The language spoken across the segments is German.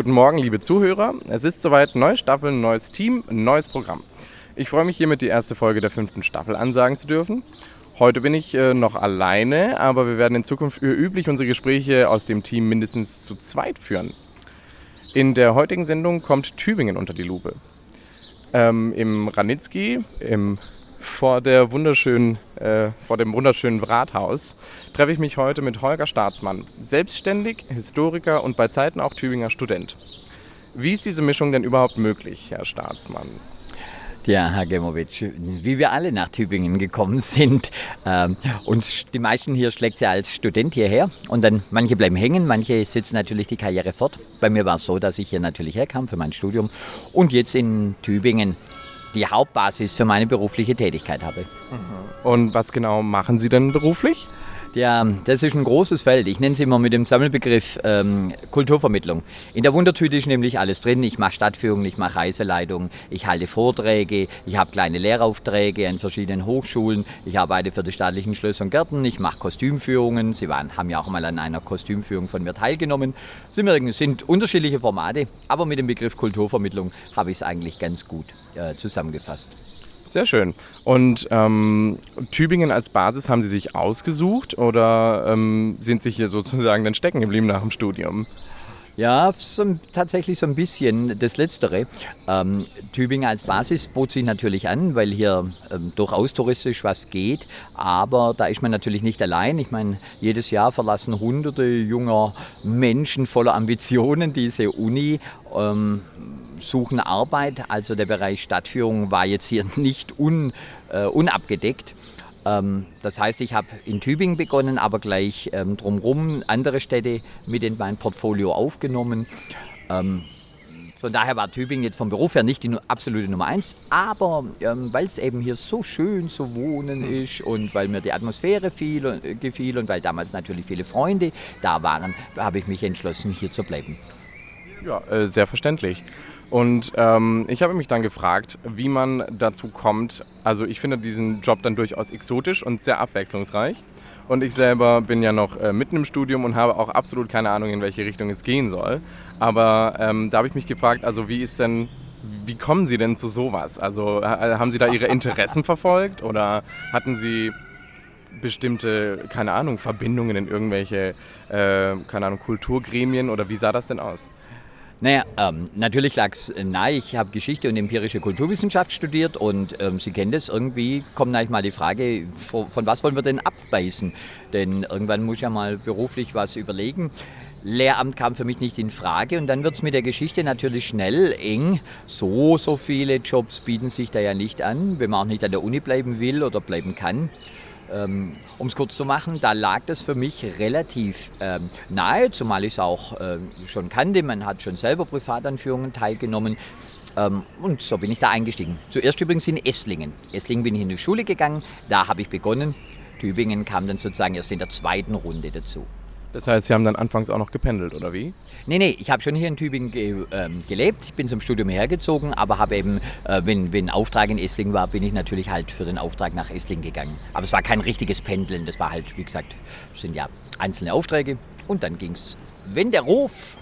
Guten Morgen, liebe Zuhörer. Es ist soweit, neue Staffel, neues Team, neues Programm. Ich freue mich hiermit die erste Folge der fünften Staffel ansagen zu dürfen. Heute bin ich äh, noch alleine, aber wir werden in Zukunft üblich unsere Gespräche aus dem Team mindestens zu zweit führen. In der heutigen Sendung kommt Tübingen unter die Lupe. Ähm, Im Ranitzky, im vor, der wunderschönen, äh, vor dem wunderschönen Rathaus treffe ich mich heute mit Holger Staatsmann, selbstständig, Historiker und bei Zeiten auch Tübinger Student. Wie ist diese Mischung denn überhaupt möglich, Herr Staatsmann? Ja, Herr Gemowitsch, wie wir alle nach Tübingen gekommen sind. Ähm, uns, die meisten hier schlägt sie als Student hierher und dann manche bleiben hängen, manche sitzen natürlich die Karriere fort. Bei mir war es so, dass ich hier natürlich herkam für mein Studium und jetzt in Tübingen die Hauptbasis für meine berufliche Tätigkeit habe. Und was genau machen Sie denn beruflich? Ja, das ist ein großes Feld. Ich nenne es immer mit dem Sammelbegriff ähm, Kulturvermittlung. In der Wundertüte ist nämlich alles drin. Ich mache Stadtführungen, ich mache Reiseleitungen, ich halte Vorträge, ich habe kleine Lehraufträge an verschiedenen Hochschulen, ich arbeite für die staatlichen Schlösser und Gärten, ich mache Kostümführungen. Sie waren, haben ja auch mal an einer Kostümführung von mir teilgenommen. Sie sind unterschiedliche Formate, aber mit dem Begriff Kulturvermittlung habe ich es eigentlich ganz gut äh, zusammengefasst. Sehr schön. Und ähm, Tübingen als Basis haben Sie sich ausgesucht oder ähm, sind Sie hier sozusagen dann stecken geblieben nach dem Studium? Ja, so, tatsächlich so ein bisschen das Letztere. Ähm, Tübingen als Basis bot sich natürlich an, weil hier ähm, durchaus touristisch was geht. Aber da ist man natürlich nicht allein. Ich meine, jedes Jahr verlassen hunderte junger Menschen voller Ambitionen diese Uni. Ähm, suchen Arbeit. Also der Bereich Stadtführung war jetzt hier nicht un, äh, unabgedeckt. Ähm, das heißt, ich habe in Tübingen begonnen, aber gleich ähm, drumherum andere Städte mit in mein Portfolio aufgenommen. Ähm, von daher war Tübingen jetzt vom Beruf her nicht die absolute Nummer eins, aber ähm, weil es eben hier so schön zu wohnen ist und weil mir die Atmosphäre viel, äh, gefiel und weil damals natürlich viele Freunde da waren, habe ich mich entschlossen, hier zu bleiben. Ja, äh, sehr verständlich. Und ähm, ich habe mich dann gefragt, wie man dazu kommt. Also ich finde diesen Job dann durchaus exotisch und sehr abwechslungsreich. Und ich selber bin ja noch äh, mitten im Studium und habe auch absolut keine Ahnung, in welche Richtung es gehen soll. Aber ähm, da habe ich mich gefragt, also wie ist denn, wie kommen Sie denn zu sowas? Also haben Sie da Ihre Interessen verfolgt oder hatten Sie bestimmte, keine Ahnung, Verbindungen in irgendwelche, äh, keine Ahnung, Kulturgremien oder wie sah das denn aus? Naja, ähm, natürlich lag es nahe. Ich habe Geschichte und empirische Kulturwissenschaft studiert und ähm, Sie kennen das. Irgendwie kommt eigentlich mal die Frage, von, von was wollen wir denn abbeißen? Denn irgendwann muss ich ja mal beruflich was überlegen. Lehramt kam für mich nicht in Frage und dann wird es mit der Geschichte natürlich schnell eng. So, so viele Jobs bieten sich da ja nicht an, wenn man auch nicht an der Uni bleiben will oder bleiben kann. Ähm, um es kurz zu machen, da lag das für mich relativ ähm, nahe, zumal ich es auch äh, schon kannte. Man hat schon selber Privatanführungen teilgenommen. Ähm, und so bin ich da eingestiegen. Zuerst übrigens in Esslingen. Esslingen bin ich in die Schule gegangen, da habe ich begonnen. Tübingen kam dann sozusagen erst in der zweiten Runde dazu. Das heißt, Sie haben dann anfangs auch noch gependelt, oder wie? Nee, nee, ich habe schon hier in Tübingen ge, ähm, gelebt. Ich bin zum Studium hergezogen, aber habe eben, äh, wenn, wenn Auftrag in Esslingen war, bin ich natürlich halt für den Auftrag nach Esslingen gegangen. Aber es war kein richtiges Pendeln, das war halt, wie gesagt, sind ja einzelne Aufträge. Und dann ging es, wenn der Ruf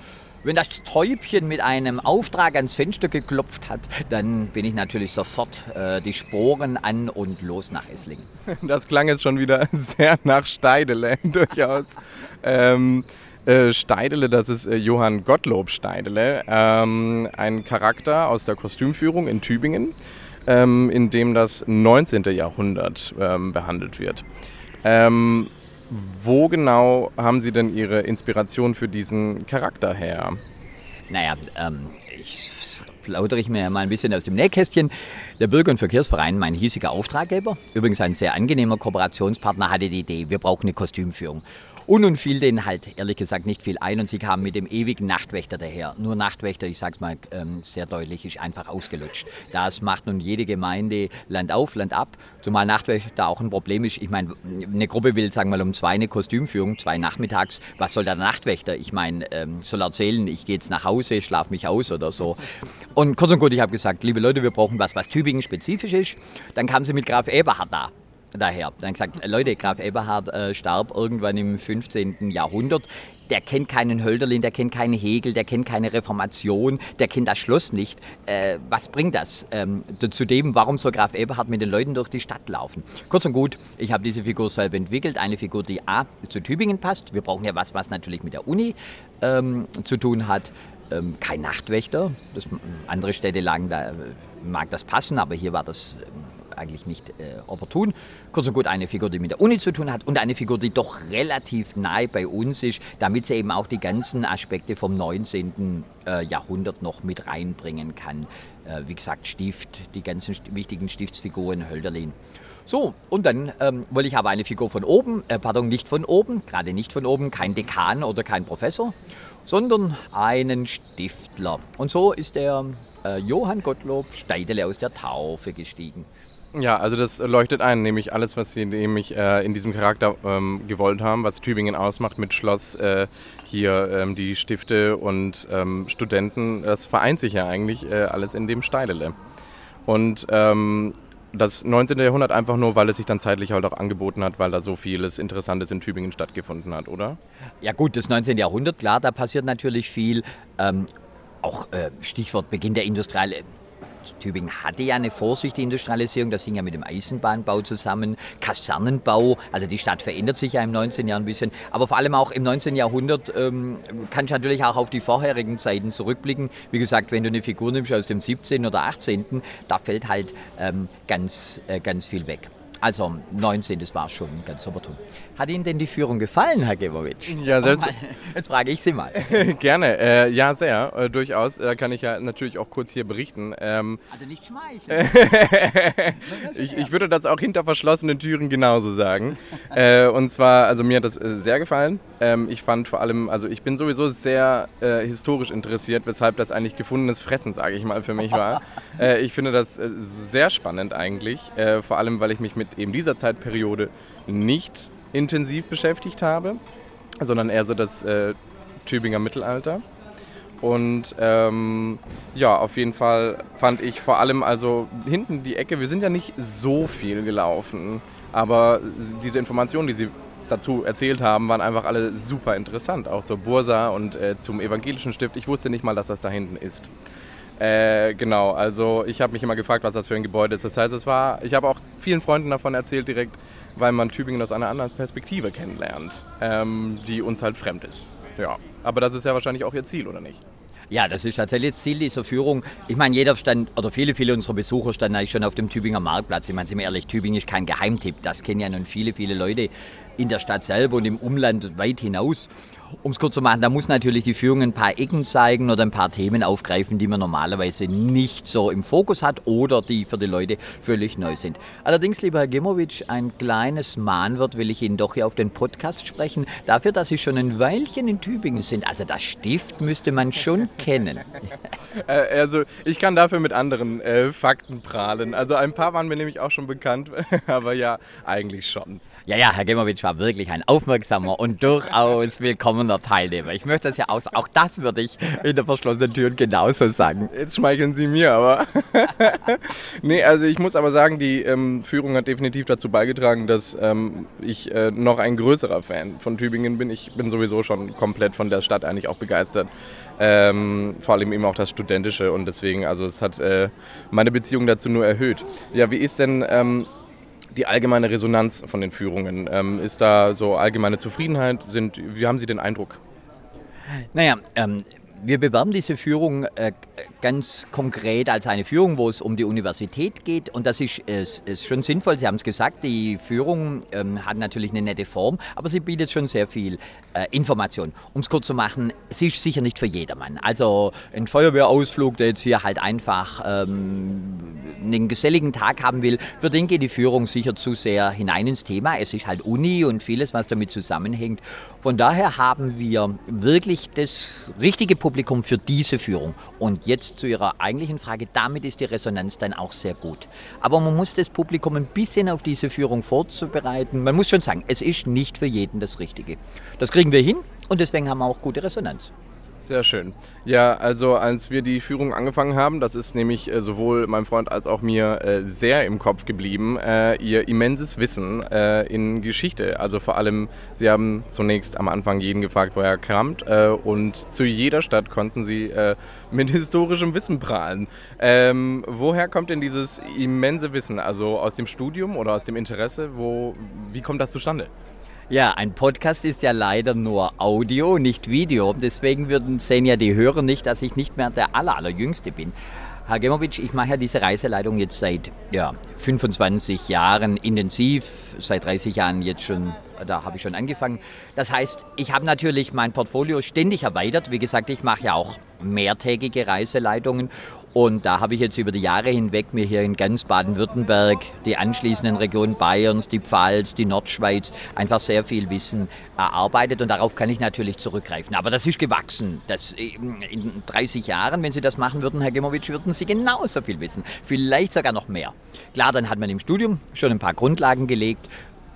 wenn das Täubchen mit einem Auftrag ans Fenster geklopft hat, dann bin ich natürlich sofort äh, die Sporen an und los nach Esslingen. Das klang jetzt schon wieder sehr nach Steidele, durchaus. ähm, äh, Steidele, das ist äh, Johann Gottlob Steidele, ähm, ein Charakter aus der Kostümführung in Tübingen, ähm, in dem das 19. Jahrhundert ähm, behandelt wird. Ähm, wo genau haben Sie denn Ihre Inspiration für diesen Charakter her? Naja, ähm, ich plaudere ich mir mal ein bisschen aus dem Nähkästchen. Der Bürger- und Verkehrsverein, mein hiesiger Auftraggeber, übrigens ein sehr angenehmer Kooperationspartner, hatte die Idee, wir brauchen eine Kostümführung. Und nun fiel denen halt ehrlich gesagt nicht viel ein und sie kamen mit dem ewigen Nachtwächter daher. Nur Nachtwächter, ich sag's mal ähm, sehr deutlich, ist einfach ausgelutscht. Das macht nun jede Gemeinde Land auf, Land ab. Zumal Nachtwächter auch ein Problem ist. Ich meine, eine Gruppe will, sagen wir mal, um zwei eine Kostümführung, zwei nachmittags. Was soll der Nachtwächter? Ich meine, ähm, soll erzählen, ich gehe jetzt nach Hause, schlaf mich aus oder so. Und kurz und gut, ich habe gesagt, liebe Leute, wir brauchen was, was Tübingen spezifisch ist. Dann kam sie mit Graf Eberhard da. Daher. Dann gesagt, Leute, Graf Eberhard äh, starb irgendwann im 15. Jahrhundert. Der kennt keinen Hölderlin, der kennt keinen Hegel, der kennt keine Reformation, der kennt das Schloss nicht. Äh, was bringt das? Ähm, zudem, warum soll Graf Eberhard mit den Leuten durch die Stadt laufen? Kurz und gut, ich habe diese Figur selber entwickelt. Eine Figur, die A zu Tübingen passt. Wir brauchen ja was, was natürlich mit der Uni ähm, zu tun hat. Ähm, kein Nachtwächter. Das, andere Städte lagen da, äh, mag das passen, aber hier war das ähm, eigentlich nicht äh, opportun. Kurz und gut eine Figur, die mit der Uni zu tun hat und eine Figur, die doch relativ nahe bei uns ist, damit sie eben auch die ganzen Aspekte vom 19. Äh, Jahrhundert noch mit reinbringen kann. Äh, wie gesagt, Stift, die ganzen wichtigen Stiftsfiguren, Hölderlin. So, und dann ähm, wollte ich aber eine Figur von oben, äh, pardon, nicht von oben, gerade nicht von oben, kein Dekan oder kein Professor, sondern einen Stiftler. Und so ist der äh, Johann Gottlob Steidele aus der Taufe gestiegen. Ja, also das leuchtet ein, nämlich alles, was sie nämlich äh, in diesem Charakter ähm, gewollt haben, was Tübingen ausmacht mit Schloss, äh, hier ähm, die Stifte und ähm, Studenten, das vereint sich ja eigentlich äh, alles in dem Steidele. Und ähm, das 19. Jahrhundert einfach nur, weil es sich dann zeitlich halt auch angeboten hat, weil da so vieles Interessantes in Tübingen stattgefunden hat, oder? Ja gut, das 19. Jahrhundert, klar, da passiert natürlich viel. Ähm, auch äh, Stichwort Beginn der industriellen Tübingen hatte ja eine vorsichtige Industrialisierung, das hing ja mit dem Eisenbahnbau zusammen, Kasernenbau, also die Stadt verändert sich ja im 19. Jahr ein bisschen, aber vor allem auch im 19. Jahrhundert ähm, kann ich natürlich auch auf die vorherigen Zeiten zurückblicken. Wie gesagt, wenn du eine Figur nimmst aus dem 17. oder 18., da fällt halt ähm, ganz, äh, ganz viel weg. Also 19, das war schon ganz opportun. Hat Ihnen denn die Führung gefallen, Herr Gebowitsch? Ja, selbst. Jetzt frage ich Sie mal. Gerne, äh, ja, sehr, äh, durchaus. Da kann ich ja natürlich auch kurz hier berichten. Ähm, also nicht schmeicheln. ich, ich, würde das auch hinter verschlossenen Türen genauso sagen. äh, und zwar, also mir hat das äh, sehr gefallen. Ähm, ich fand vor allem, also ich bin sowieso sehr äh, historisch interessiert, weshalb das eigentlich gefundenes Fressen, sage ich mal, für mich war. Äh, ich finde das sehr spannend eigentlich, vor allem, weil ich mich mit mit eben dieser Zeitperiode nicht intensiv beschäftigt habe, sondern eher so das äh, Tübinger Mittelalter. Und ähm, ja, auf jeden Fall fand ich vor allem also hinten die Ecke, wir sind ja nicht so viel gelaufen, aber diese Informationen, die sie dazu erzählt haben, waren einfach alle super interessant, auch zur Bursa und äh, zum evangelischen Stift. Ich wusste nicht mal, dass das da hinten ist. Äh, genau, also ich habe mich immer gefragt, was das für ein Gebäude ist. Das heißt, es war, ich habe auch vielen Freunden davon erzählt direkt, weil man Tübingen aus einer anderen Perspektive kennenlernt, ähm, die uns halt fremd ist. Ja, aber das ist ja wahrscheinlich auch ihr Ziel, oder nicht? Ja, das ist tatsächlich das Ziel dieser Führung. Ich meine, jeder stand, oder viele, viele unserer Besucher standen eigentlich schon auf dem Tübinger Marktplatz. Ich meine, sind wir ehrlich, Tübingen ist kein Geheimtipp. Das kennen ja nun viele, viele Leute in der Stadt selber und im Umland weit hinaus um es kurz zu machen, da muss natürlich die Führung ein paar Ecken zeigen oder ein paar Themen aufgreifen, die man normalerweise nicht so im Fokus hat oder die für die Leute völlig neu sind. Allerdings, lieber Herr Gemowitsch, ein kleines Mahnwort will ich Ihnen doch hier auf den Podcast sprechen, dafür, dass Sie schon ein Weilchen in Tübingen sind. Also das Stift müsste man schon kennen. Äh, also ich kann dafür mit anderen äh, Fakten prahlen. Also ein paar waren mir nämlich auch schon bekannt, aber ja, eigentlich schon. Ja, ja, Herr Gemowitsch war wirklich ein aufmerksamer und durchaus willkommener Teilnehmer. Ich möchte das ja auch, auch das würde ich in der verschlossenen Tür genauso sagen. Jetzt schmeicheln Sie mir, aber. nee, also ich muss aber sagen, die ähm, Führung hat definitiv dazu beigetragen, dass ähm, ich äh, noch ein größerer Fan von Tübingen bin. Ich bin sowieso schon komplett von der Stadt eigentlich auch begeistert. Ähm, vor allem eben auch das Studentische und deswegen, also es hat äh, meine Beziehung dazu nur erhöht. Ja, wie ist denn ähm, die allgemeine Resonanz von den Führungen? Ähm, ist da so allgemeine Zufriedenheit? Sind, wie haben Sie den Eindruck? Naja, ähm, wir bewerben diese Führung äh, ganz konkret als eine Führung, wo es um die Universität geht. Und das ist, ist, ist schon sinnvoll. Sie haben es gesagt, die Führung ähm, hat natürlich eine nette Form, aber sie bietet schon sehr viel äh, Information. Um es kurz zu machen, sie ist sicher nicht für jedermann. Also ein Feuerwehrausflug, der jetzt hier halt einfach ähm, einen geselligen Tag haben will, für den geht die Führung sicher zu sehr hinein ins Thema. Es ist halt Uni und vieles, was damit zusammenhängt. Von daher haben wir wirklich das richtige Publikum für diese Führung. Und jetzt zu Ihrer eigentlichen Frage, damit ist die Resonanz dann auch sehr gut. Aber man muss das Publikum ein bisschen auf diese Führung vorzubereiten. Man muss schon sagen, es ist nicht für jeden das Richtige. Das kriegen wir hin und deswegen haben wir auch gute Resonanz. Sehr schön. Ja, also als wir die Führung angefangen haben, das ist nämlich äh, sowohl meinem Freund als auch mir äh, sehr im Kopf geblieben, äh, ihr immenses Wissen in Geschichte. Also vor allem, sie haben zunächst am Anfang jeden gefragt, woher er äh, und zu jeder Stadt konnten sie mit historischem Wissen prahlen. Ähm, woher kommt denn dieses immense Wissen? Also aus dem Studium oder aus dem Interesse? Wo, wie kommt das zustande? Ja, ein Podcast ist ja leider nur Audio, nicht Video. Deswegen würden, sehen ja die Hörer nicht, dass ich nicht mehr der aller, allerjüngste bin. Herr Gemowitsch, ich mache ja diese Reiseleitung jetzt seit ja, 25 Jahren intensiv, seit 30 Jahren jetzt schon, da habe ich schon angefangen. Das heißt, ich habe natürlich mein Portfolio ständig erweitert. Wie gesagt, ich mache ja auch mehrtägige Reiseleitungen und da habe ich jetzt über die Jahre hinweg mir hier in ganz Baden-Württemberg, die anschließenden Regionen Bayerns, die Pfalz, die Nordschweiz einfach sehr viel Wissen erarbeitet und darauf kann ich natürlich zurückgreifen. Aber das ist gewachsen. Das, in 30 Jahren, wenn Sie das machen würden, Herr Gemowitsch, würden Sie genauso viel wissen. Vielleicht sogar noch mehr. Klar, dann hat man im Studium schon ein paar Grundlagen gelegt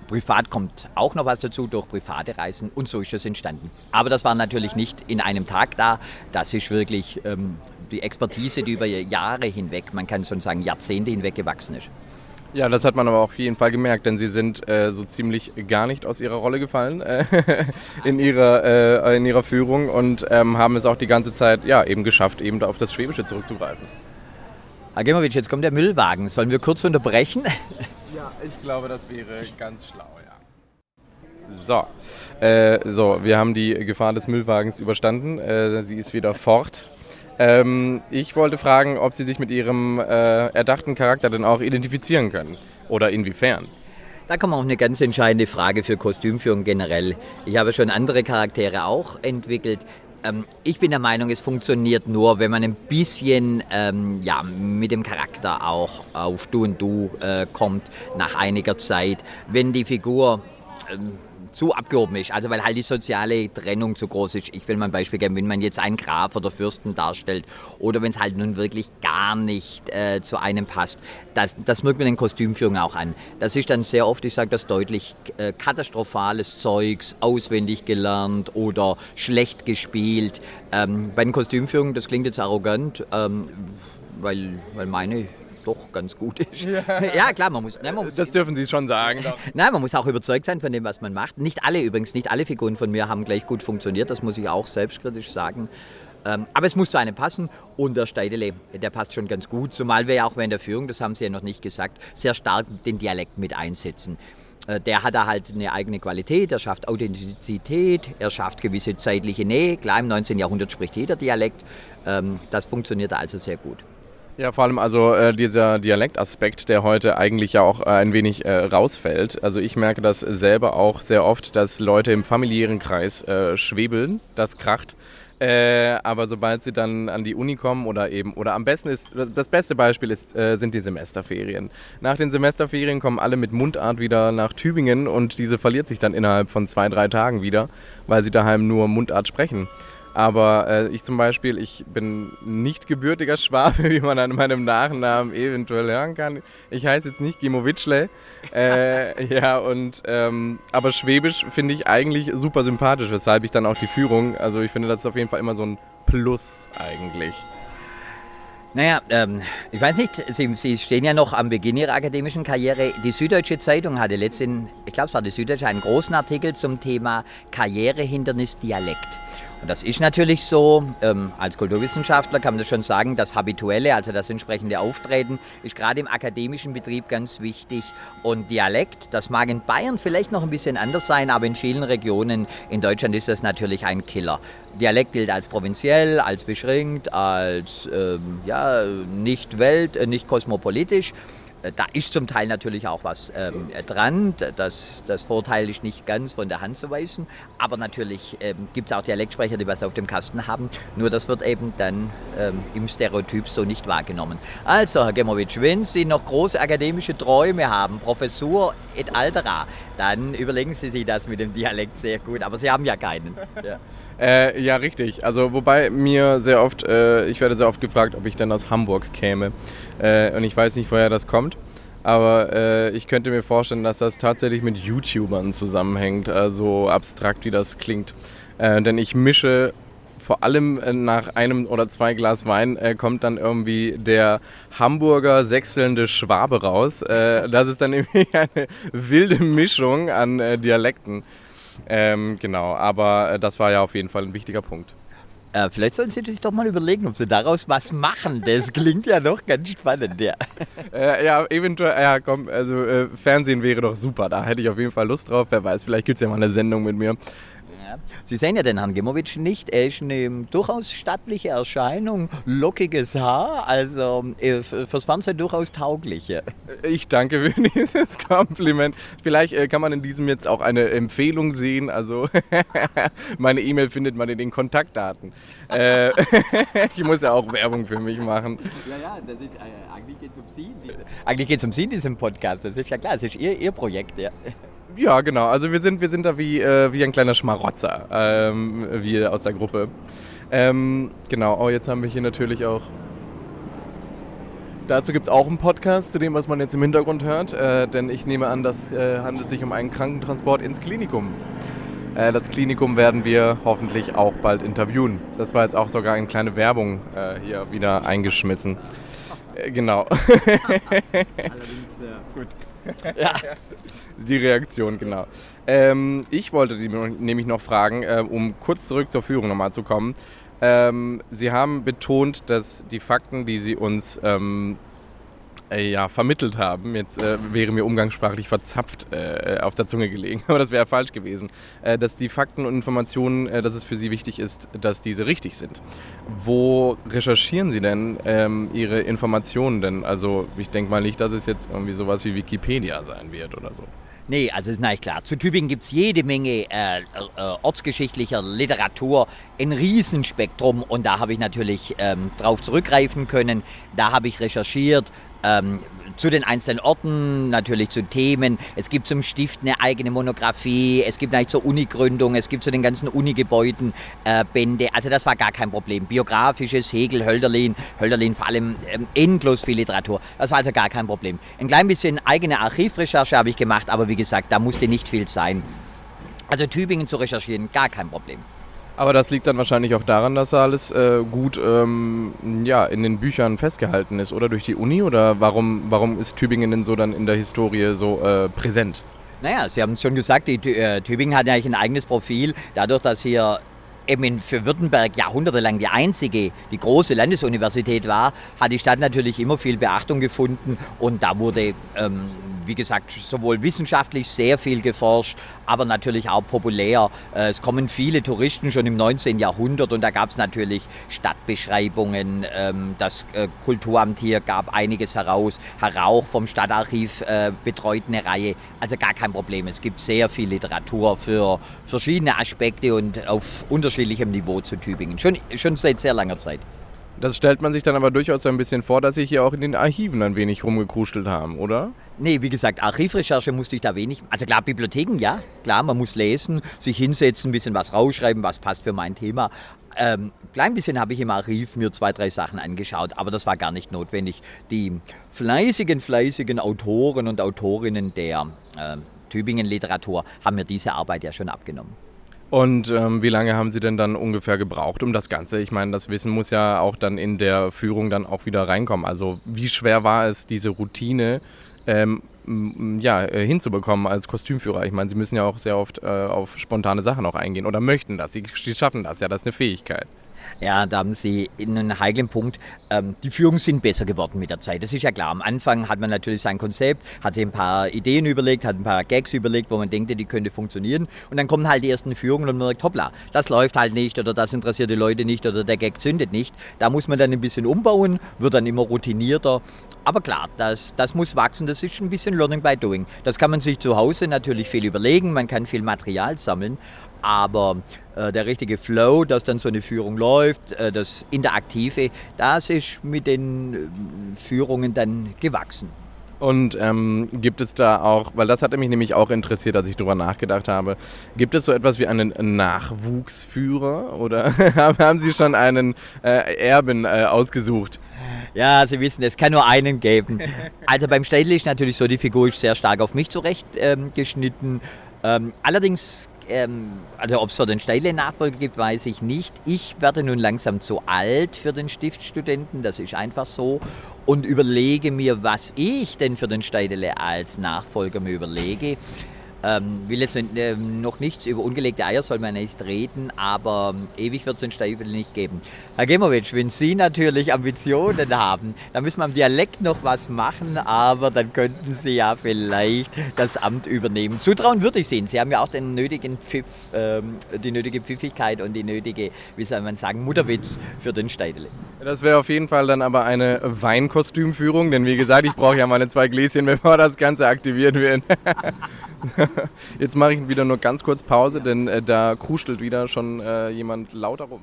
Privat kommt auch noch was dazu durch private Reisen und so ist es entstanden. Aber das war natürlich nicht in einem Tag da. Das ist wirklich ähm, die Expertise, die über Jahre hinweg, man kann schon sagen Jahrzehnte hinweg gewachsen ist. Ja, das hat man aber auf jeden Fall gemerkt, denn sie sind äh, so ziemlich gar nicht aus ihrer Rolle gefallen äh, in, ihrer, äh, in ihrer Führung und ähm, haben es auch die ganze Zeit ja, eben geschafft, eben auf das Schwäbische zurückzugreifen. Herr Gemowitsch, jetzt kommt der Müllwagen. Sollen wir kurz unterbrechen? Ja, ich glaube, das wäre ganz schlau, ja. So, äh, so, wir haben die Gefahr des Müllwagens überstanden. Äh, sie ist wieder fort. Ähm, ich wollte fragen, ob Sie sich mit Ihrem äh, erdachten Charakter denn auch identifizieren können. Oder inwiefern? Da kommt auch eine ganz entscheidende Frage für Kostümführung generell. Ich habe schon andere Charaktere auch entwickelt. Ähm, ich bin der Meinung, es funktioniert nur, wenn man ein bisschen ähm, ja, mit dem Charakter auch auf Du und Du äh, kommt nach einiger Zeit. Wenn die Figur ähm, zu abgehoben ist. Also weil halt die soziale Trennung zu groß ist. Ich will mal ein Beispiel geben, wenn man jetzt einen Graf oder Fürsten darstellt oder wenn es halt nun wirklich gar nicht äh, zu einem passt, das, das merkt man in Kostümführung auch an. Das ist dann sehr oft, ich sage das deutlich, äh, katastrophales Zeugs, auswendig gelernt oder schlecht gespielt. Ähm, bei den Kostümführungen, das klingt jetzt arrogant, ähm, weil, weil meine doch ganz gut ist. Ja, ja klar, man muss, ne, man muss. Das dürfen Sie schon sagen. Nein, man muss auch überzeugt sein von dem, was man macht. Nicht alle übrigens, nicht alle Figuren von mir haben gleich gut funktioniert, das muss ich auch selbstkritisch sagen. Ähm, aber es muss zu einem passen und der Steidele, der passt schon ganz gut, zumal wir ja auch während der Führung, das haben Sie ja noch nicht gesagt, sehr stark den Dialekt mit einsetzen. Äh, der hat da halt eine eigene Qualität, er schafft Authentizität, er schafft gewisse zeitliche Nähe. Klar, im 19. Jahrhundert spricht jeder Dialekt. Ähm, das funktioniert also sehr gut. Ja, vor allem also äh, dieser Dialektaspekt, der heute eigentlich ja auch äh, ein wenig äh, rausfällt. Also ich merke das selber auch sehr oft, dass Leute im familiären Kreis äh, schwebeln, das kracht. Äh, aber sobald sie dann an die Uni kommen oder eben, oder am besten ist, das beste Beispiel ist, äh, sind die Semesterferien. Nach den Semesterferien kommen alle mit Mundart wieder nach Tübingen und diese verliert sich dann innerhalb von zwei, drei Tagen wieder, weil sie daheim nur Mundart sprechen. Aber äh, ich zum Beispiel, ich bin nicht gebürtiger Schwabe, wie man an meinem Nachnamen eventuell hören kann. Ich heiße jetzt nicht Gimowitschle. Äh, ja, und ähm, aber Schwäbisch finde ich eigentlich super sympathisch, weshalb ich dann auch die Führung, also ich finde, das ist auf jeden Fall immer so ein Plus eigentlich. Naja, ähm, ich weiß nicht, Sie, Sie, stehen ja noch am Beginn Ihrer akademischen Karriere. Die Süddeutsche Zeitung hatte letztens, ich glaube es war die Süddeutsche, einen großen Artikel zum Thema Karrierehindernis Dialekt. Und das ist natürlich so, ähm, als Kulturwissenschaftler kann man das schon sagen, das Habituelle, also das entsprechende Auftreten, ist gerade im akademischen Betrieb ganz wichtig. Und Dialekt, das mag in Bayern vielleicht noch ein bisschen anders sein, aber in vielen Regionen in Deutschland ist das natürlich ein Killer. Dialekt gilt als provinziell, als beschränkt, als ähm, ja, nicht welt-, äh, nicht kosmopolitisch. Äh, da ist zum Teil natürlich auch was ähm, dran. Das, das Vorteil ist nicht ganz von der Hand zu weisen. Aber natürlich ähm, gibt es auch Dialektsprecher, die was auf dem Kasten haben. Nur das wird eben dann ähm, im Stereotyp so nicht wahrgenommen. Also, Herr Gemowitsch, wenn Sie noch große akademische Träume haben, Professur et altera, dann überlegen Sie sich das mit dem Dialekt sehr gut. Aber Sie haben ja keinen. Ja. Äh, ja, richtig. Also wobei mir sehr oft, äh, ich werde sehr oft gefragt, ob ich denn aus Hamburg käme. Äh, und ich weiß nicht, woher das kommt. Aber äh, ich könnte mir vorstellen, dass das tatsächlich mit YouTubern zusammenhängt, also abstrakt wie das klingt. Äh, denn ich mische vor allem äh, nach einem oder zwei Glas Wein äh, kommt dann irgendwie der Hamburger sechselnde Schwabe raus. Äh, das ist dann irgendwie eine wilde Mischung an äh, Dialekten. Ähm, genau, aber äh, das war ja auf jeden Fall ein wichtiger Punkt. Äh, vielleicht sollen Sie sich doch mal überlegen, ob Sie daraus was machen. Das klingt ja noch ganz spannend, ja. Äh, ja, eventuell, ja, komm, also äh, Fernsehen wäre doch super. Da hätte ich auf jeden Fall Lust drauf. Wer weiß, vielleicht gibt es ja mal eine Sendung mit mir. Sie sehen ja den Herrn Gimowitsch nicht. Er ist eine durchaus stattliche Erscheinung, lockiges Haar, also äh, fürs Fernsehen durchaus tauglich. Ich danke für dieses Kompliment. Vielleicht äh, kann man in diesem jetzt auch eine Empfehlung sehen. Also meine E-Mail findet man in den Kontaktdaten. Äh, ich muss ja auch Werbung für mich machen. Ja, ja, das ist, äh, eigentlich geht es um Sie. Eigentlich geht es um Sie in diesem Podcast. Das ist ja klar, das ist Ihr, Ihr Projekt. Ja. Ja, genau. Also wir sind, wir sind da wie, äh, wie ein kleiner Schmarotzer, ähm, wir aus der Gruppe. Ähm, genau, oh, jetzt haben wir hier natürlich auch. Dazu gibt es auch einen Podcast, zu dem, was man jetzt im Hintergrund hört. Äh, denn ich nehme an, das äh, handelt sich um einen Krankentransport ins Klinikum. Äh, das Klinikum werden wir hoffentlich auch bald interviewen. Das war jetzt auch sogar eine kleine Werbung äh, hier wieder eingeschmissen. Äh, genau. Allerdings, gut. Ja. Die Reaktion, genau. Ähm, ich wollte die nämlich noch fragen, äh, um kurz zurück zur Führung nochmal zu kommen. Ähm, Sie haben betont, dass die Fakten, die Sie uns ähm, äh, ja, vermittelt haben, jetzt äh, wäre mir umgangssprachlich verzapft äh, auf der Zunge gelegen, aber das wäre falsch gewesen, äh, dass die Fakten und Informationen, äh, dass es für Sie wichtig ist, dass diese richtig sind. Wo recherchieren Sie denn ähm, Ihre Informationen denn? Also ich denke mal nicht, dass es jetzt irgendwie sowas wie Wikipedia sein wird oder so. Nee, also ist nicht klar. Zu Tübingen gibt es jede Menge äh, äh, ortsgeschichtlicher Literatur, ein Riesenspektrum und da habe ich natürlich ähm, drauf zurückgreifen können. Da habe ich recherchiert, ähm, zu den einzelnen Orten, natürlich zu Themen. Es gibt zum Stift eine eigene Monographie, es gibt eigentlich zur Uni-Gründung, es gibt zu den ganzen Uni-Gebäuden äh, Bände. Also das war gar kein Problem. Biografisches, Hegel, Hölderlin, Hölderlin vor allem ähm, endlos viel Literatur. Das war also gar kein Problem. Ein klein bisschen eigene Archivrecherche habe ich gemacht, aber wie gesagt, da musste nicht viel sein. Also Tübingen zu recherchieren, gar kein Problem. Aber das liegt dann wahrscheinlich auch daran, dass alles äh, gut ähm, ja, in den Büchern festgehalten ist, oder durch die Uni? Oder warum, warum ist Tübingen denn so dann in der Historie so äh, präsent? Naja, Sie haben es schon gesagt, die, äh, Tübingen hat eigentlich ein eigenes Profil, dadurch, dass hier eben für Württemberg jahrhundertelang die einzige, die große Landesuniversität war, hat die Stadt natürlich immer viel Beachtung gefunden und da wurde ähm, wie gesagt, sowohl wissenschaftlich sehr viel geforscht, aber natürlich auch populär. Äh, es kommen viele Touristen schon im 19. Jahrhundert und da gab es natürlich Stadtbeschreibungen. Ähm, das äh, Kulturamt hier gab einiges heraus. Herr Rauch vom Stadtarchiv äh, betreut eine Reihe. Also gar kein Problem. Es gibt sehr viel Literatur für verschiedene Aspekte und auf unterschiedlichem Niveau zu Tübingen. Schon, schon seit sehr langer Zeit. Das stellt man sich dann aber durchaus so ein bisschen vor, dass Sie hier auch in den Archiven ein wenig rumgekruschelt haben, oder? Nee, wie gesagt, Archivrecherche musste ich da wenig. Also klar, Bibliotheken, ja, klar, man muss lesen, sich hinsetzen, ein bisschen was rausschreiben, was passt für mein Thema. Ähm, klein bisschen habe ich im Archiv mir zwei, drei Sachen angeschaut, aber das war gar nicht notwendig. Die fleißigen, fleißigen Autoren und Autorinnen der äh, Tübingen-Literatur haben mir diese Arbeit ja schon abgenommen. Und ähm, wie lange haben Sie denn dann ungefähr gebraucht um das Ganze? Ich meine, das Wissen muss ja auch dann in der Führung dann auch wieder reinkommen. Also wie schwer war es, diese Routine ähm, ja, äh, hinzubekommen als Kostümführer? Ich meine, Sie müssen ja auch sehr oft äh, auf spontane Sachen auch eingehen oder möchten das. Sie, Sie schaffen das ja, das ist eine Fähigkeit. Ja, da haben Sie einen heiklen Punkt. Ähm, die Führungen sind besser geworden mit der Zeit. Das ist ja klar. Am Anfang hat man natürlich sein Konzept, hat sich ein paar Ideen überlegt, hat ein paar Gags überlegt, wo man denkt, die könnte funktionieren. Und dann kommen halt die ersten Führungen und man merkt, hoppla, das läuft halt nicht oder das interessiert die Leute nicht oder der Gag zündet nicht. Da muss man dann ein bisschen umbauen, wird dann immer routinierter. Aber klar, das, das muss wachsen, das ist ein bisschen Learning by Doing. Das kann man sich zu Hause natürlich viel überlegen, man kann viel Material sammeln, aber äh, der richtige Flow, dass dann so eine Führung läuft, äh, das Interaktive, das ist mit den äh, Führungen dann gewachsen. Und ähm, gibt es da auch, weil das hatte mich nämlich auch interessiert, als ich darüber nachgedacht habe, gibt es so etwas wie einen Nachwuchsführer oder haben Sie schon einen äh, Erben äh, ausgesucht? Ja, Sie wissen, es kann nur einen geben. Also beim Städtl ist natürlich so, die Figur ist sehr stark auf mich zurechtgeschnitten. Ähm, ähm, allerdings ähm, also ob es für den Steile Nachfolger gibt, weiß ich nicht. Ich werde nun langsam zu alt für den Stiftstudenten, das ist einfach so. Und überlege mir, was ich denn für den Steidele als Nachfolger mir überlege. Ähm, will jetzt äh, noch nichts über ungelegte Eier, soll man nicht reden, aber ähm, ewig wird es den Stiefel nicht geben. Herr Gemowitsch, wenn Sie natürlich Ambitionen haben, dann müssen wir am Dialekt noch was machen, aber dann könnten Sie ja vielleicht das Amt übernehmen. Zutrauen würde ich sehen. Sie haben ja auch den nötigen Pfiff, ähm, die nötige Pfiffigkeit und die nötige, wie soll man sagen, Mutterwitz für den Steidele. Das wäre auf jeden Fall dann aber eine Weinkostümführung, denn wie gesagt, ich brauche ja meine zwei Gläschen, bevor das Ganze aktiviert wird. Jetzt mache ich wieder nur ganz kurz Pause, denn äh, da kruschtelt wieder schon äh, jemand lauter rum.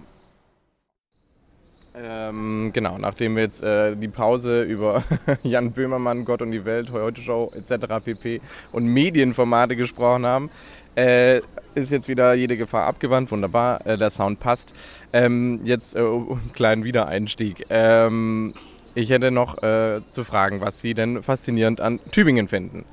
Ähm, genau, nachdem wir jetzt äh, die Pause über Jan Böhmermann, Gott und die Welt, Heute Show etc. pp. und Medienformate gesprochen haben, äh, ist jetzt wieder jede Gefahr abgewandt. Wunderbar, äh, der Sound passt. Ähm, jetzt äh, einen kleinen Wiedereinstieg. Ähm, ich hätte noch äh, zu fragen, was Sie denn faszinierend an Tübingen finden.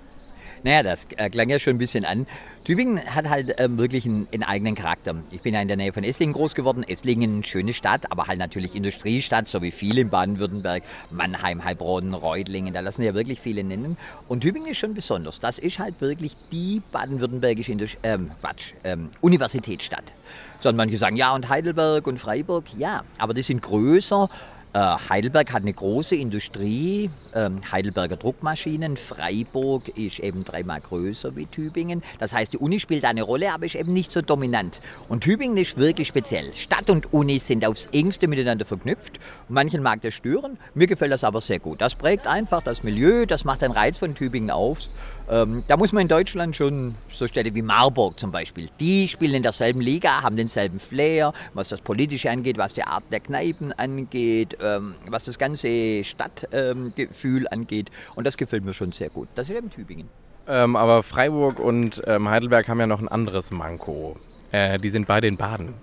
Naja, das äh, klang ja schon ein bisschen an. Tübingen hat halt ähm, wirklich einen, einen, eigenen Charakter. Ich bin ja in der Nähe von Esslingen groß geworden. Esslingen, schöne Stadt, aber halt natürlich Industriestadt, so wie viele in Baden-Württemberg, Mannheim, Heilbronn, Reutlingen, da lassen ja wirklich viele nennen. Und Tübingen ist schon besonders. Das ist halt wirklich die baden-württembergische ähm, ähm, Universitätsstadt. Sondern manche sagen, ja, und Heidelberg und Freiburg, ja, aber die sind größer Heidelberg hat eine große Industrie, ähm, Heidelberger Druckmaschinen. Freiburg ist eben dreimal größer wie Tübingen. Das heißt, die Uni spielt eine Rolle, aber ist eben nicht so dominant. Und Tübingen ist wirklich speziell. Stadt und Uni sind aufs engste miteinander verknüpft. Manchen mag das stören, mir gefällt das aber sehr gut. Das prägt einfach das Milieu, das macht den Reiz von Tübingen auf. Ähm, da muss man in Deutschland schon so Städte wie Marburg zum Beispiel, die spielen in derselben Liga, haben denselben Flair, was das Politische angeht, was die Art der Kneipen angeht, ähm, was das ganze Stadtgefühl ähm, angeht. Und das gefällt mir schon sehr gut. Das ist eben Tübingen. Ähm, aber Freiburg und ähm, Heidelberg haben ja noch ein anderes Manko. Äh, die sind beide in Baden.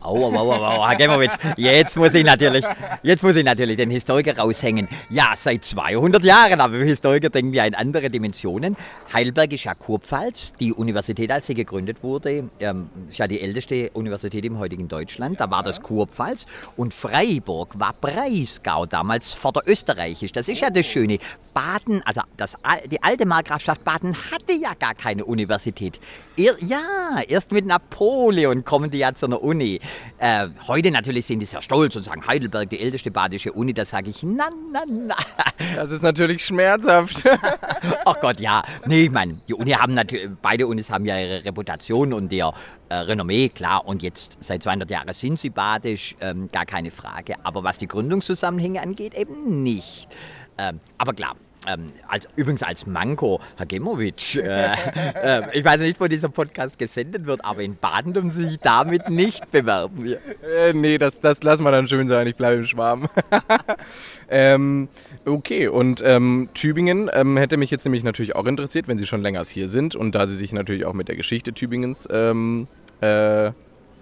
Aua, aua, aua, Gemowitsch, jetzt muss ich natürlich, jetzt muss ich natürlich den Historiker raushängen. Ja, seit 200 Jahren, aber Historiker denken wir in andere Dimensionen. Heidelberg ist ja Kurpfalz, die Universität, als sie gegründet wurde, ähm, ist ja die älteste Universität im heutigen Deutschland, da war das Kurpfalz und Freiburg war Breisgau, damals vorderösterreichisch. Das ist ja das Schöne. Baden, also das, die alte Markgrafschaft Baden hatte ja gar keine Universität. Er, ja, erst mit Napoleon kommen die ja zu einer Uni. Äh, heute natürlich sind die sehr stolz und sagen, Heidelberg, die älteste badische Uni, da sage ich, na, na, na. Das ist natürlich schmerzhaft. Ach Gott, ja. Nee, ich meine, die Uni haben natürlich, beide Unis haben ja ihre Reputation und ihr äh, Renommee, klar. Und jetzt seit 200 Jahren sind sie badisch, ähm, gar keine Frage. Aber was die Gründungszusammenhänge angeht, eben nicht. Ähm, aber klar, ähm, als, übrigens als Manko, Herr Gemowitsch, äh, äh, ich weiß nicht, wo dieser Podcast gesendet wird, aber in Baden dürfen Sie sich damit nicht bewerben. Äh, nee, das, das lassen wir dann schön sein, ich bleibe im Schwarm. ähm, okay, und ähm, Tübingen ähm, hätte mich jetzt nämlich natürlich auch interessiert, wenn Sie schon länger hier sind und da Sie sich natürlich auch mit der Geschichte Tübingens ähm, äh,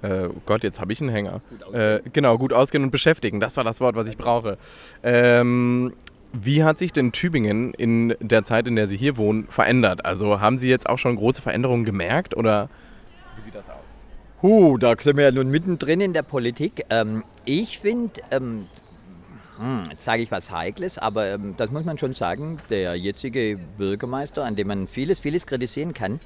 äh, oh Gott, jetzt habe ich einen Hänger. Gut äh, genau, gut ausgehen und beschäftigen. Das war das Wort, was ich brauche. Ähm, wie hat sich denn Tübingen in der Zeit, in der Sie hier wohnen, verändert? Also haben Sie jetzt auch schon große Veränderungen gemerkt oder wie sieht das aus? Huh, da sind wir ja nun mittendrin in der Politik. Ähm, ich finde, ähm, hm, jetzt sage ich was Heikles, aber ähm, das muss man schon sagen, der jetzige Bürgermeister, an dem man vieles, vieles kritisieren kann,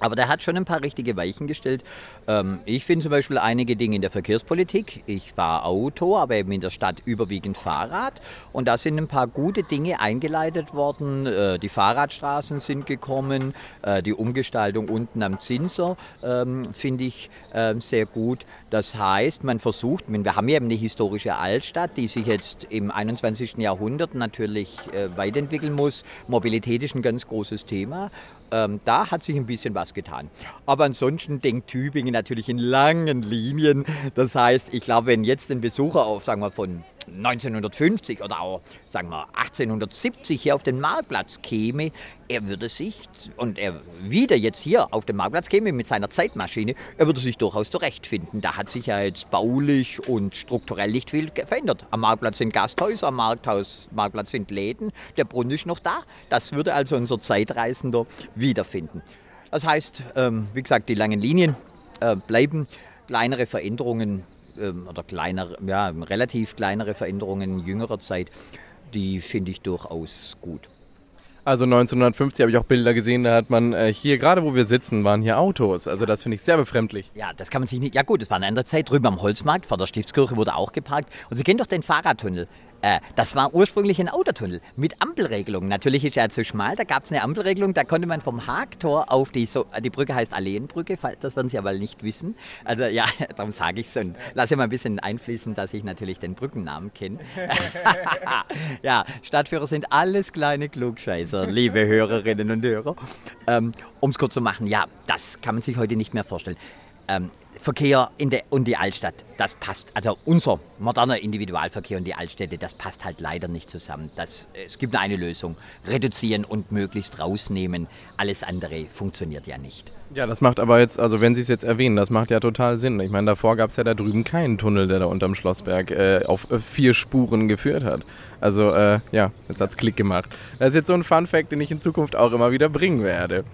aber der hat schon ein paar richtige Weichen gestellt. Ähm, ich finde zum Beispiel einige Dinge in der Verkehrspolitik. Ich fahre Auto, aber eben in der Stadt überwiegend Fahrrad. Und da sind ein paar gute Dinge eingeleitet worden. Äh, die Fahrradstraßen sind gekommen. Äh, die Umgestaltung unten am Zinser ähm, finde ich ähm, sehr gut. Das heißt, man versucht, wir haben ja eben eine historische Altstadt, die sich jetzt im 21. Jahrhundert natürlich äh, weiterentwickeln muss. Mobilität ist ein ganz großes Thema. Ähm, da hat sich ein bisschen was getan. Aber ansonsten denkt Tübingen natürlich in langen Linien. Das heißt, ich glaube, wenn jetzt ein Besucher auf, sagen wir, von 1950 oder auch, sagen wir, 1870 hier auf den Marktplatz käme, er würde sich, und er wieder jetzt hier auf den Marktplatz käme mit seiner Zeitmaschine, er würde sich durchaus zurechtfinden. Da hat sich ja jetzt baulich und strukturell nicht viel verändert. Am Marktplatz sind Gasthäuser, am Markthaus, Marktplatz sind Läden, der Brunnen ist noch da. Das würde also unser Zeitreisender wiederfinden. Das heißt, ähm, wie gesagt, die langen Linien äh, bleiben, kleinere Veränderungen ähm, oder kleinere, ja, relativ kleinere Veränderungen in jüngerer Zeit, die finde ich durchaus gut. Also 1950 habe ich auch Bilder gesehen, da hat man äh, hier, gerade wo wir sitzen, waren hier Autos. Also das finde ich sehr befremdlich. Ja, das kann man sich nicht. Ja gut, das war eine andere Zeit. Drüben am Holzmarkt vor der Stiftskirche wurde auch geparkt. Und Sie kennen doch den Fahrradtunnel. Äh, das war ursprünglich ein Autotunnel mit Ampelregelung. Natürlich ist er zu schmal, da gab es eine Ampelregelung, da konnte man vom Haagtor auf die, so, die Brücke heißt Alleenbrücke, das werden Sie aber nicht wissen. Also ja, darum sage ich es und lasse mal ein bisschen einfließen, dass ich natürlich den Brückennamen kenne. ja, Stadtführer sind alles kleine Klugscheißer, liebe Hörerinnen und Hörer. Ähm, um es kurz zu machen, ja, das kann man sich heute nicht mehr vorstellen. Ähm, Verkehr in der, und die Altstadt, das passt, also unser moderner Individualverkehr und die Altstädte, das passt halt leider nicht zusammen. Das, es gibt nur eine Lösung, reduzieren und möglichst rausnehmen. Alles andere funktioniert ja nicht. Ja, das macht aber jetzt, also wenn Sie es jetzt erwähnen, das macht ja total Sinn. Ich meine, davor gab es ja da drüben keinen Tunnel, der da unterm Schlossberg äh, auf äh, vier Spuren geführt hat. Also äh, ja, jetzt hat es Klick gemacht. Das ist jetzt so ein Fun Fact, den ich in Zukunft auch immer wieder bringen werde.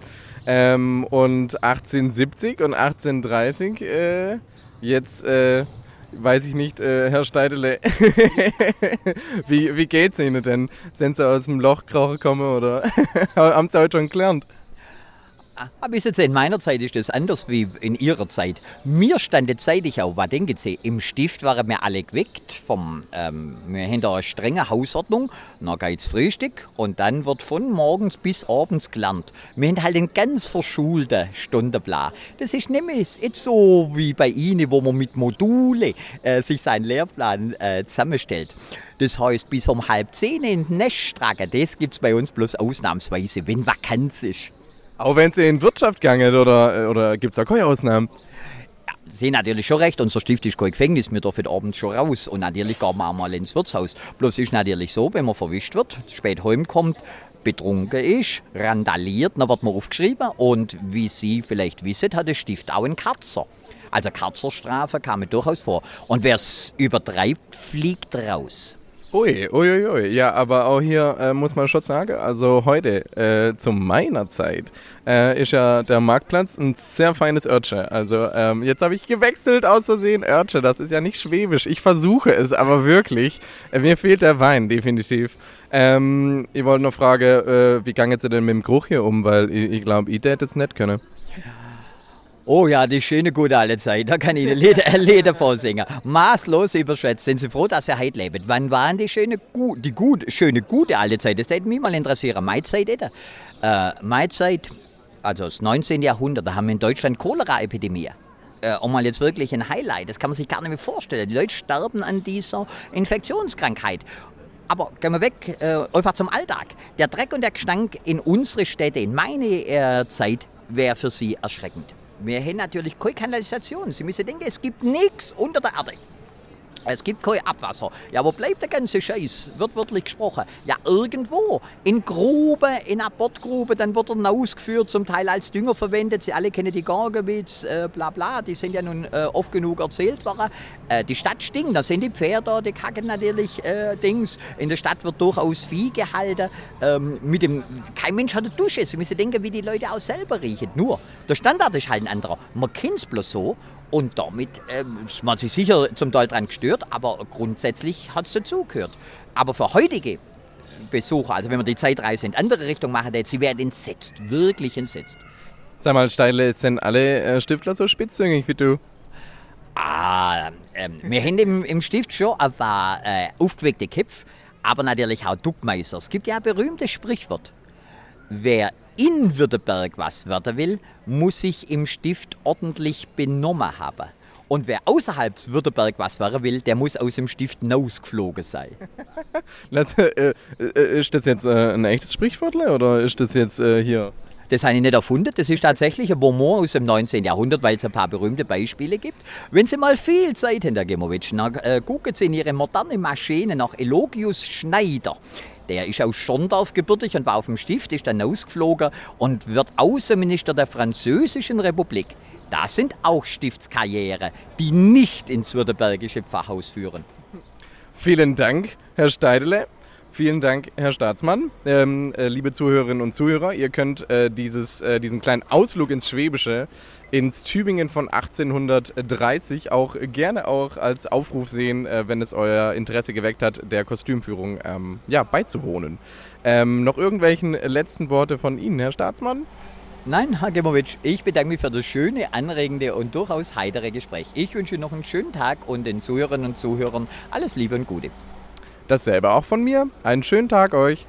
Ähm, und 1870 und 1830, äh, jetzt äh, weiß ich nicht, äh, Herr Steidele, wie, wie geht's Ihnen denn? Sind Sie aus dem Loch gekommen oder haben Sie heute schon gelernt? Aber ist jetzt in meiner Zeit ist das anders wie in ihrer Zeit. Mir stand zeitig auf, was denken Sie? Im Stift waren wir alle geweckt. Vom, ähm, wir haben da eine strenge Hausordnung. Dann geht's Frühstück und dann wird von morgens bis abends gelernt. Wir haben halt einen ganz verschulten Stundenplan. Das ist nämlich jetzt so wie bei Ihnen, wo man mit Module äh, sich seinen Lehrplan äh, zusammenstellt. Das heißt, bis um halb zehn in den Nest tragen, das gibt es bei uns bloß ausnahmsweise, wenn Vakanz ist. Auch wenn sie in Wirtschaft gegangen oder, oder gibt es da keine Ausnahmen? Sie natürlich schon recht, unser Stift ist kein Gefängnis, wir dürfen abends schon raus. Und natürlich gehen wir auch mal ins Wirtshaus. Bloß ist natürlich so, wenn man verwischt wird, spät heimkommt, betrunken ist, randaliert, dann wird man aufgeschrieben. Und wie Sie vielleicht wissen, hat der Stift auch einen Karzer. Also Karzerstrafe kam durchaus vor. Und wer es übertreibt, fliegt raus. Ui, ui, ui, ui. Ja, aber auch hier äh, muss man schon sagen, also heute, äh, zu meiner Zeit, äh, ist ja der Marktplatz ein sehr feines Örtchen. Also ähm, jetzt habe ich gewechselt aus Versehen Örtchen. Das ist ja nicht schwäbisch. Ich versuche es, aber wirklich. Äh, mir fehlt der Wein, definitiv. Ähm, ich wollte noch fragen, äh, wie gange Sie denn mit dem Geruch hier um? Weil ich, ich glaube, ich hätte es nicht können. Oh ja, die schöne gute alte Zeit, da kann ich ein Lied, ein Lied vorsingen. Maßlos überschätzt. Sind Sie froh, dass ihr heute lebt? Wann waren die schöne, die gut, schöne gute alte Zeit? Das würde mich mal interessieren. Meine Zeit, oder? Äh, meine Zeit, also das 19. Jahrhundert, da haben wir in Deutschland Cholera-Epidemie. Äh, um mal jetzt wirklich ein Highlight, das kann man sich gar nicht mehr vorstellen. Die Leute sterben an dieser Infektionskrankheit. Aber gehen wir weg, äh, einfach zum Alltag. Der Dreck und der Gestank in unsere Städte, in meine äh, Zeit, wäre für Sie erschreckend. Wir haben natürlich keine Kanalisation. Sie müssen denken, es gibt nichts unter der Erde. Es gibt kein Abwasser. Ja, wo bleibt der ganze Scheiß? Wird wörtlich gesprochen. Ja, irgendwo. In Gruben, in Abortgruben, dann wird er ausgeführt, zum Teil als Dünger verwendet. Sie alle kennen die Gargewitz, äh, bla bla. Die sind ja nun äh, oft genug erzählt worden. Äh, die Stadt stinkt, da sind die Pferde, die kacken natürlich äh, Dings. In der Stadt wird durchaus Vieh gehalten. Ähm, mit dem, kein Mensch hat eine Dusche. Sie müssen denken, wie die Leute auch selber riechen. Nur, der Standard ist halt ein anderer. Man kennt es bloß so. Und damit ähm, ist man sich sicher zum Teil dran gestört, aber grundsätzlich hat es dazugehört. Aber für heutige Besucher, also wenn wir die Zeitreise in andere Richtung machen, sie werden entsetzt, wirklich entsetzt. Sag mal, Steile, sind alle äh, Stiftler so spitzzüngig wie du? Ah, ähm, wir haben im, im Stift schon ein paar äh, aufgeweckte Köpfe, aber natürlich auch Duckmeister. Es gibt ja ein berühmtes Sprichwort. Wer in Württemberg was werden will, muss sich im Stift ordentlich benommen haben. Und wer außerhalb Württemberg was werden will, der muss aus dem Stift hinausgeflogen sein. das, äh, äh, ist das jetzt äh, ein echtes Sprichwort oder ist das jetzt äh, hier? Das habe ich nicht erfunden. Das ist tatsächlich ein Bonbon aus dem 19. Jahrhundert, weil es ein paar berühmte Beispiele gibt. Wenn Sie mal viel Zeit haben, Herr Gemowitsch, dann äh, gucken Sie in Ihre moderne Maschine nach Elogius Schneider. Der ist aus Schondorf gebürtig und war auf dem Stift, ist dann ausgeflogen und wird Außenminister der Französischen Republik. Das sind auch Stiftskarriere, die nicht ins württembergische Pfarrhaus führen. Vielen Dank, Herr Steidele. Vielen Dank, Herr Staatsmann. Ähm, äh, liebe Zuhörerinnen und Zuhörer, ihr könnt äh, dieses, äh, diesen kleinen Ausflug ins Schwäbische, ins Tübingen von 1830 auch gerne auch als Aufruf sehen, äh, wenn es euer Interesse geweckt hat, der Kostümführung ähm, ja, beizuwohnen. Ähm, noch irgendwelchen letzten Worte von Ihnen, Herr Staatsmann? Nein, Herr Gemowitsch, ich bedanke mich für das schöne, anregende und durchaus heitere Gespräch. Ich wünsche noch einen schönen Tag und den Zuhörerinnen und Zuhörern alles Liebe und Gute. Dasselbe auch von mir. Einen schönen Tag euch.